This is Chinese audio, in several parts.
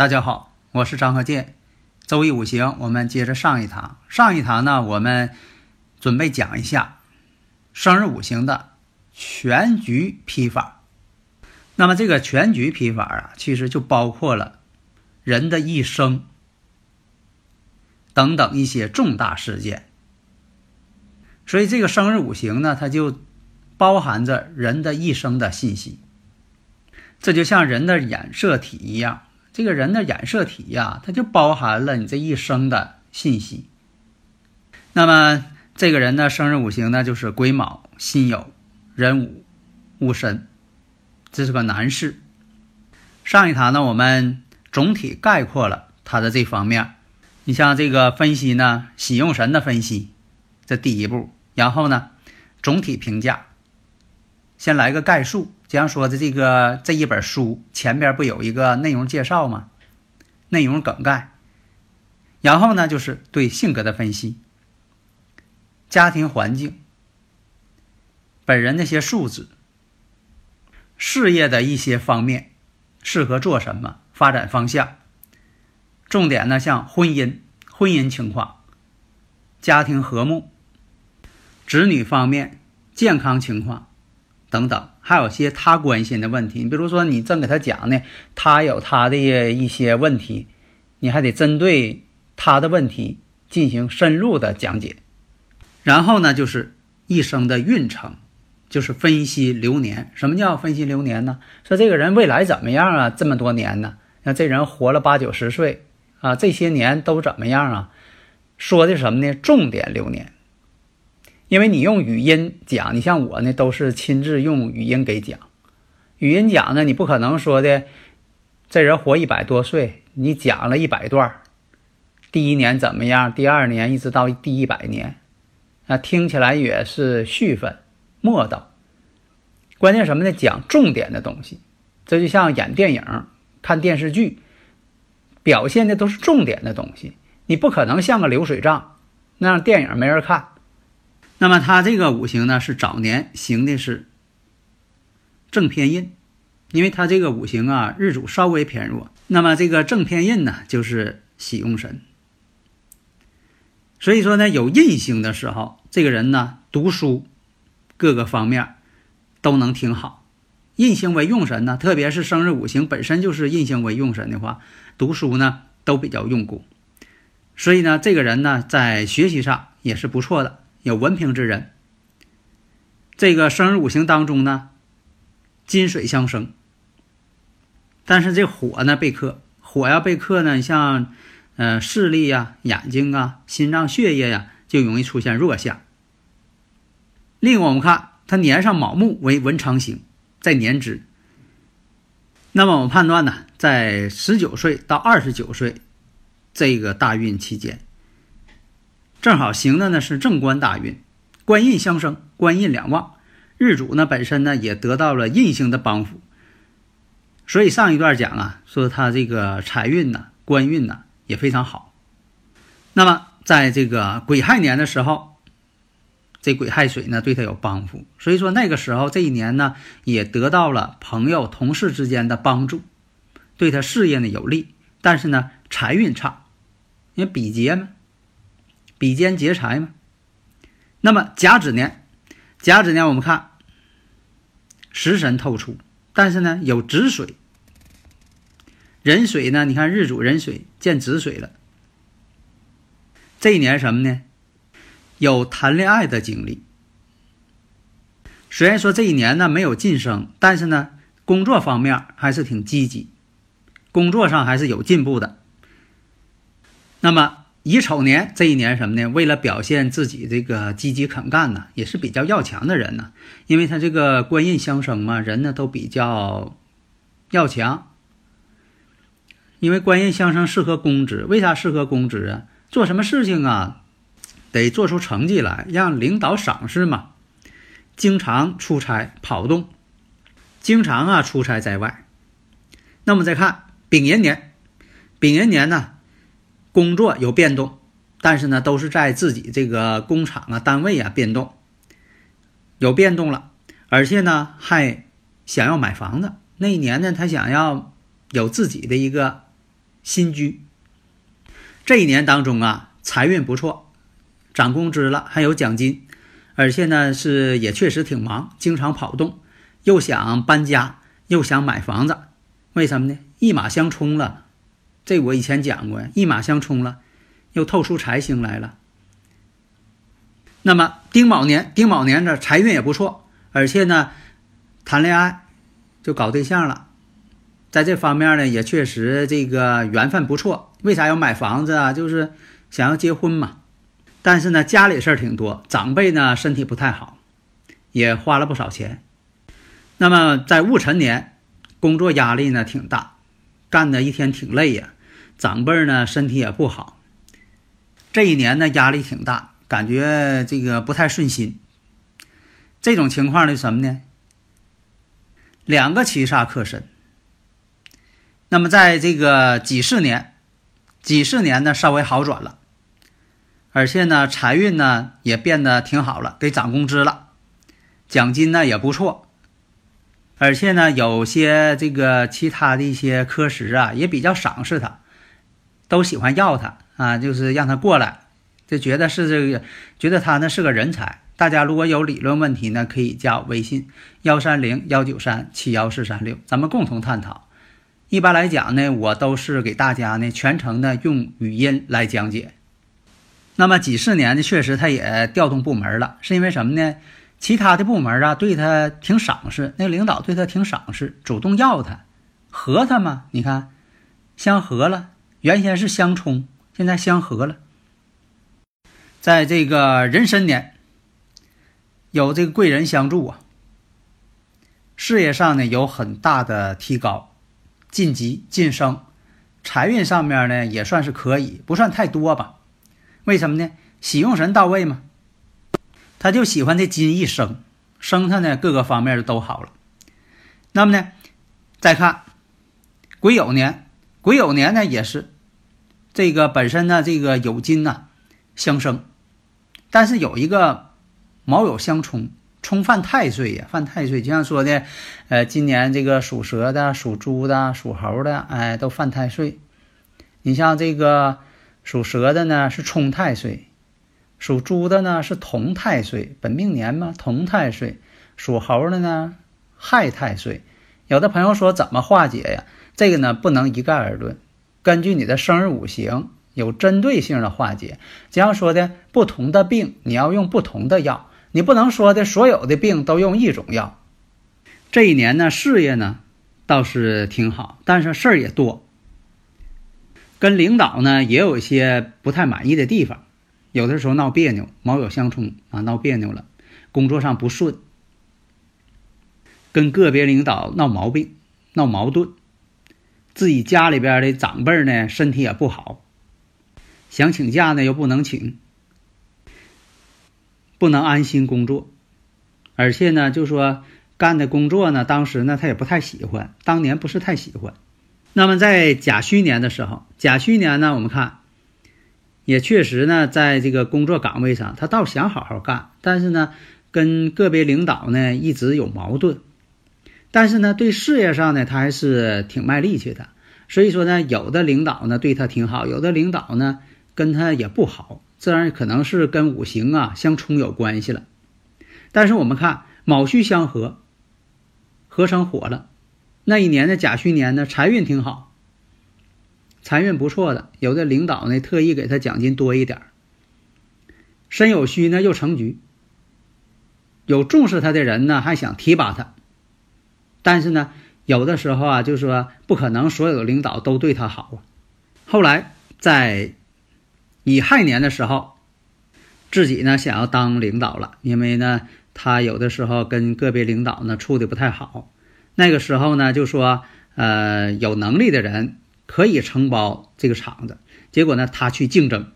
大家好，我是张和建。周易五行，我们接着上一堂。上一堂呢，我们准备讲一下生日五行的全局批法。那么这个全局批法啊，其实就包括了人的一生等等一些重大事件。所以这个生日五行呢，它就包含着人的一生的信息。这就像人的染色体一样。这个人的染色体呀，它就包含了你这一生的信息。那么，这个人的生日五行呢，就是癸卯、辛酉、壬午、戊申，这是个男士。上一堂呢，我们总体概括了他的这方面。你像这个分析呢，喜用神的分析，这第一步。然后呢，总体评价，先来个概述。这样说的，这个这一本书前边不有一个内容介绍吗？内容梗概，然后呢就是对性格的分析、家庭环境、本人那些素质、事业的一些方面，适合做什么、发展方向。重点呢，像婚姻、婚姻情况、家庭和睦、子女方面、健康情况。等等。还有些他关心的问题，你比如说，你正给他讲呢，他有他的一些问题，你还得针对他的问题进行深入的讲解。然后呢，就是一生的运程，就是分析流年。什么叫分析流年呢？说这个人未来怎么样啊？这么多年呢，那这人活了八九十岁啊，这些年都怎么样啊？说的什么呢？重点流年。因为你用语音讲，你像我呢，都是亲自用语音给讲。语音讲呢，你不可能说的，这人活一百多岁，你讲了一百段第一年怎么样？第二年一直到第一百年，啊，听起来也是续分、末道。关键什么呢？讲重点的东西。这就像演电影、看电视剧，表现的都是重点的东西。你不可能像个流水账，那样电影没人看。那么他这个五行呢，是早年行的是正偏印，因为他这个五行啊，日主稍微偏弱。那么这个正偏印呢，就是喜用神。所以说呢，有印星的时候，这个人呢，读书各个方面都能挺好。印星为用神呢，特别是生日五行本身就是印星为用神的话，读书呢都比较用功。所以呢，这个人呢，在学习上也是不错的。有文凭之人，这个生日五行当中呢，金水相生，但是这火呢被克，火要被克呢，像呃视力呀、眼睛啊、心脏血液呀，就容易出现弱项。另外，我们看他年上卯木为文昌星，在年支，那么我们判断呢，在十九岁到二十九岁这个大运期间。正好行的呢是正官大运，官印相生，官印两旺，日主呢本身呢也得到了印星的帮扶，所以上一段讲啊，说他这个财运呢、官运呢也非常好。那么在这个癸亥年的时候，这癸亥水呢对他有帮扶，所以说那个时候这一年呢也得到了朋友、同事之间的帮助，对他事业呢有利，但是呢财运差，因为比劫嘛。比肩劫财嘛，那么甲子年，甲子年我们看食神透出，但是呢有子水，壬水呢，你看日主壬水见子水了。这一年什么呢？有谈恋爱的经历。虽然说这一年呢没有晋升，但是呢工作方面还是挺积极，工作上还是有进步的。那么。乙丑年这一年什么呢？为了表现自己这个积极肯干呢，也是比较要强的人呢。因为他这个官印相生嘛，人呢都比较要强。因为官印相生适合公职，为啥适合公职啊？做什么事情啊，得做出成绩来，让领导赏识嘛。经常出差跑动，经常啊出差在外。那么再看丙寅年，丙寅年呢？工作有变动，但是呢，都是在自己这个工厂啊、单位啊变动，有变动了，而且呢，还想要买房子。那一年呢，他想要有自己的一个新居。这一年当中啊，财运不错，涨工资了，还有奖金，而且呢，是也确实挺忙，经常跑动，又想搬家，又想买房子，为什么呢？一马相冲了。这我以前讲过呀，一马相冲了，又透出财星来了。那么丁卯年，丁卯年的财运也不错，而且呢，谈恋爱就搞对象了，在这方面呢也确实这个缘分不错。为啥要买房子啊？就是想要结婚嘛。但是呢，家里事儿挺多，长辈呢身体不太好，也花了不少钱。那么在戊辰年，工作压力呢挺大。干的一天挺累呀，长辈呢身体也不好，这一年呢压力挺大，感觉这个不太顺心。这种情况呢什么呢？两个七煞克身。那么在这个己巳年，己巳年呢稍微好转了，而且呢财运呢也变得挺好了，给涨工资了，奖金呢也不错。而且呢，有些这个其他的一些科室啊，也比较赏识他，都喜欢要他啊，就是让他过来，就觉得是这个，觉得他呢是个人才。大家如果有理论问题呢，可以加我微信幺三零幺九三七幺四三六，咱们共同探讨。一般来讲呢，我都是给大家呢全程的用语音来讲解。那么几十年呢，确实他也调动部门了，是因为什么呢？其他的部门啊，对他挺赏识，那领导对他挺赏识，主动要他，合他嘛？你看，相合了，原先是相冲，现在相合了。在这个壬申年，有这个贵人相助啊，事业上呢有很大的提高，晋级晋升，财运上面呢也算是可以，不算太多吧？为什么呢？喜用神到位嘛。他就喜欢这金一生，生他呢各个方面都好了。那么呢，再看癸酉年，癸酉年呢也是这个本身呢这个酉金呐相生，但是有一个卯酉相冲，冲犯太岁呀，犯太岁。就像说的，呃，今年这个属蛇的、属猪的、属猴的，哎，都犯太岁。你像这个属蛇的呢，是冲太岁。属猪的呢是同太岁，本命年嘛，同太岁；属猴的呢亥太岁。有的朋友说怎么化解呀？这个呢不能一概而论，根据你的生日五行有针对性的化解。这样说的，不同的病你要用不同的药，你不能说的所有的病都用一种药。这一年呢事业呢倒是挺好，但是事儿也多，跟领导呢也有一些不太满意的地方。有的时候闹别扭，卯酉相冲啊，闹别扭了，工作上不顺，跟个别领导闹毛病、闹矛盾，自己家里边的长辈呢身体也不好，想请假呢又不能请，不能安心工作，而且呢就说干的工作呢，当时呢他也不太喜欢，当年不是太喜欢。那么在甲戌年的时候，甲戌年呢，我们看。也确实呢，在这个工作岗位上，他倒想好好干，但是呢，跟个别领导呢一直有矛盾。但是呢，对事业上呢，他还是挺卖力气的。所以说呢，有的领导呢对他挺好，有的领导呢跟他也不好，自然可能是跟五行啊相冲有关系了。但是我们看卯戌相合，合成火了，那一年的甲戌年呢，财运挺好。财运不错的，有的领导呢特意给他奖金多一点申酉戌呢又成局，有重视他的人呢还想提拔他，但是呢有的时候啊就说不可能所有的领导都对他好啊。后来在乙亥年的时候，自己呢想要当领导了，因为呢他有的时候跟个别领导呢处的不太好。那个时候呢就说，呃，有能力的人可以承包这个厂子。结果呢他去竞争。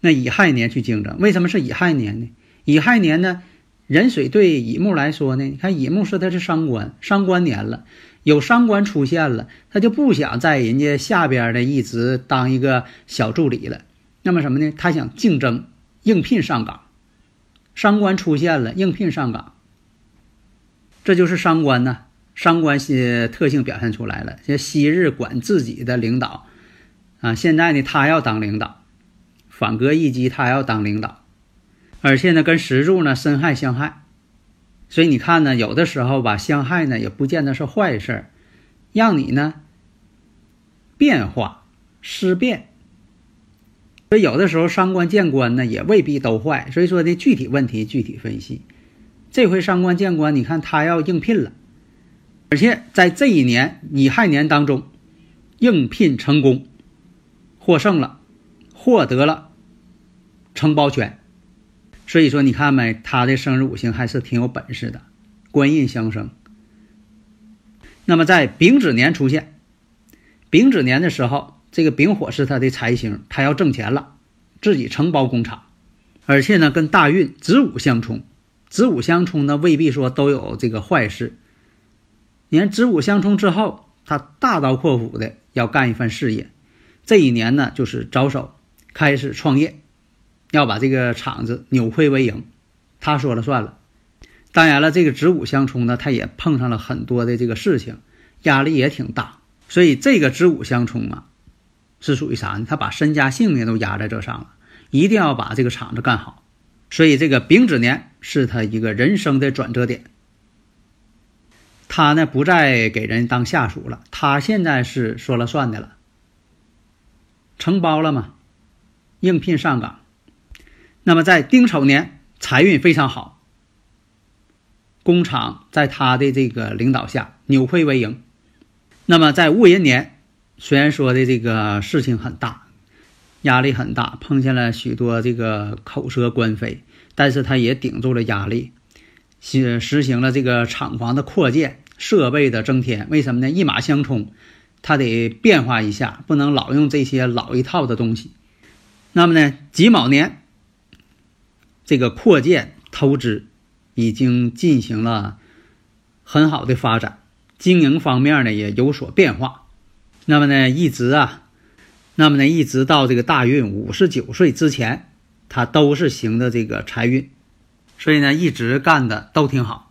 那乙亥年去竞争，为什么是乙亥年呢？乙亥年呢，壬水对乙木来说呢，你看乙木是他是伤官，伤官年了。有伤官出现了，他就不想在人家下边的一直当一个小助理了。那么什么呢？他想竞争应聘上岗。伤官出现了，应聘上岗，这就是伤官呢。伤官些特性表现出来了。像昔日管自己的领导啊，现在呢他要当领导，反戈一击，他要当领导，而且呢跟石柱呢身亥相害。所以你看呢，有的时候吧，相害呢也不见得是坏事儿，让你呢变化思变。所以有的时候伤官见官呢也未必都坏。所以说呢，具体问题具体分析。这回伤官见官，你看他要应聘了，而且在这一年乙亥年当中，应聘成功，获胜了，获得了承包权。所以说，你看没，他的生日五行还是挺有本事的，官印相生。那么在丙子年出现，丙子年的时候，这个丙火是他的财星，他要挣钱了，自己承包工厂，而且呢跟大运子午相冲，子午相冲呢未必说都有这个坏事。你看子午相冲之后，他大刀阔斧的要干一番事业，这一年呢就是着手开始创业。要把这个厂子扭亏为盈，他说了算了。当然了，这个子午相冲呢，他也碰上了很多的这个事情，压力也挺大。所以这个子午相冲啊，是属于啥呢？他把身家性命都压在这上了，一定要把这个厂子干好。所以这个丙子年是他一个人生的转折点。他呢不再给人当下属了，他现在是说了算的了，承包了嘛，应聘上岗。那么在丁丑年财运非常好，工厂在他的这个领导下扭亏为盈。那么在戊寅年，虽然说的这个事情很大，压力很大，碰见了许多这个口舌官非，但是他也顶住了压力，实实行了这个厂房的扩建、设备的增添。为什么呢？一马相冲，他得变化一下，不能老用这些老一套的东西。那么呢，己卯年。这个扩建投资已经进行了很好的发展，经营方面呢也有所变化。那么呢，一直啊，那么呢，一直到这个大运五十九岁之前，他都是行的这个财运，所以呢，一直干的都挺好。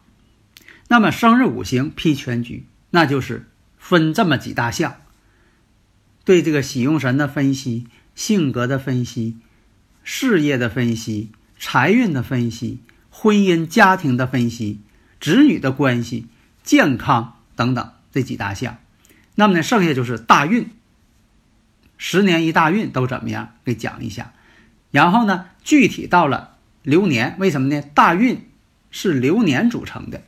那么生日五行批全局，那就是分这么几大项：对这个喜用神的分析、性格的分析、事业的分析。财运的分析、婚姻家庭的分析、子女的关系、健康等等这几大项，那么呢，剩下就是大运。十年一大运都怎么样？给讲一下。然后呢，具体到了流年，为什么呢？大运是流年组成的，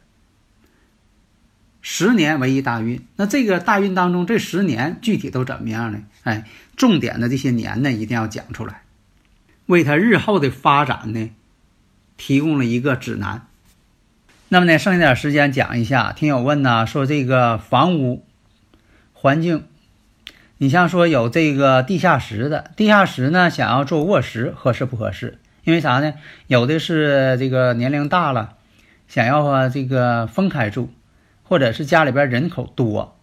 十年为一大运。那这个大运当中，这十年具体都怎么样呢？哎，重点的这些年呢，一定要讲出来。为他日后的发展呢，提供了一个指南。那么呢，剩下点时间讲一下。听友问呢，说这个房屋环境，你像说有这个地下室的，地下室呢，想要做卧室合适不合适？因为啥呢？有的是这个年龄大了，想要啊这个分开住，或者是家里边人口多，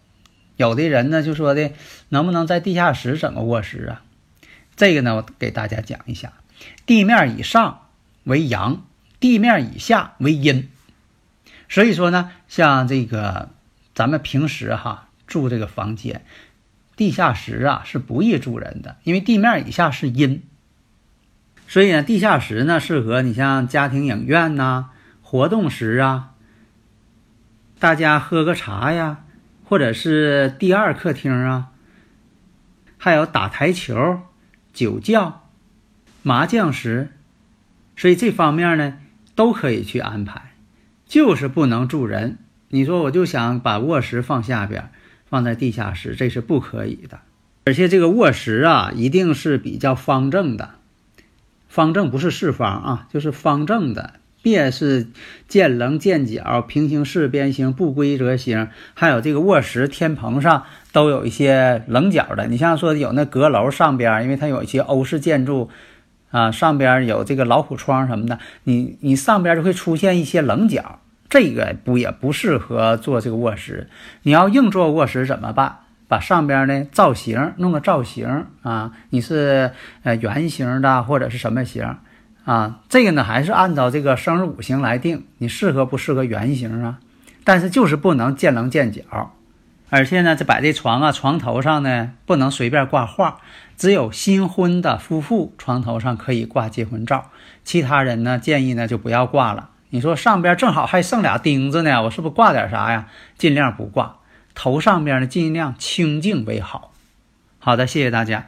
有的人呢就说的，能不能在地下室整个卧室啊？这个呢，我给大家讲一下：地面以上为阳，地面以下为阴。所以说呢，像这个咱们平时哈住这个房间，地下室啊是不宜住人的，因为地面以下是阴。所以呢，地下室呢适合你像家庭影院呐、活动室啊，大家喝个茶呀，或者是第二客厅啊，还有打台球。酒窖、麻将室，所以这方面呢都可以去安排，就是不能住人。你说我就想把卧室放下边，放在地下室，这是不可以的。而且这个卧室啊，一定是比较方正的，方正不是四方啊，就是方正的，别是见棱见角、平行四边形、不规则形，还有这个卧室天棚上都有一些棱角的。你像说有那阁楼上边，因为它有一些欧式建筑啊，上边有这个老虎窗什么的，你你上边就会出现一些棱角，这个不也不适合做这个卧室。你要硬做卧室怎么办？把上边呢造型弄个造型啊，你是呃圆形的或者是什么形啊？这个呢还是按照这个生日五行来定，你适合不适合圆形啊？但是就是不能见棱见角，而且呢这摆这床啊，床头上呢不能随便挂画，只有新婚的夫妇床头上可以挂结婚照，其他人呢建议呢就不要挂了。你说上边正好还剩俩钉子呢，我是不是挂点啥呀？尽量不挂。头上边呢，尽量清净为好。好的，谢谢大家。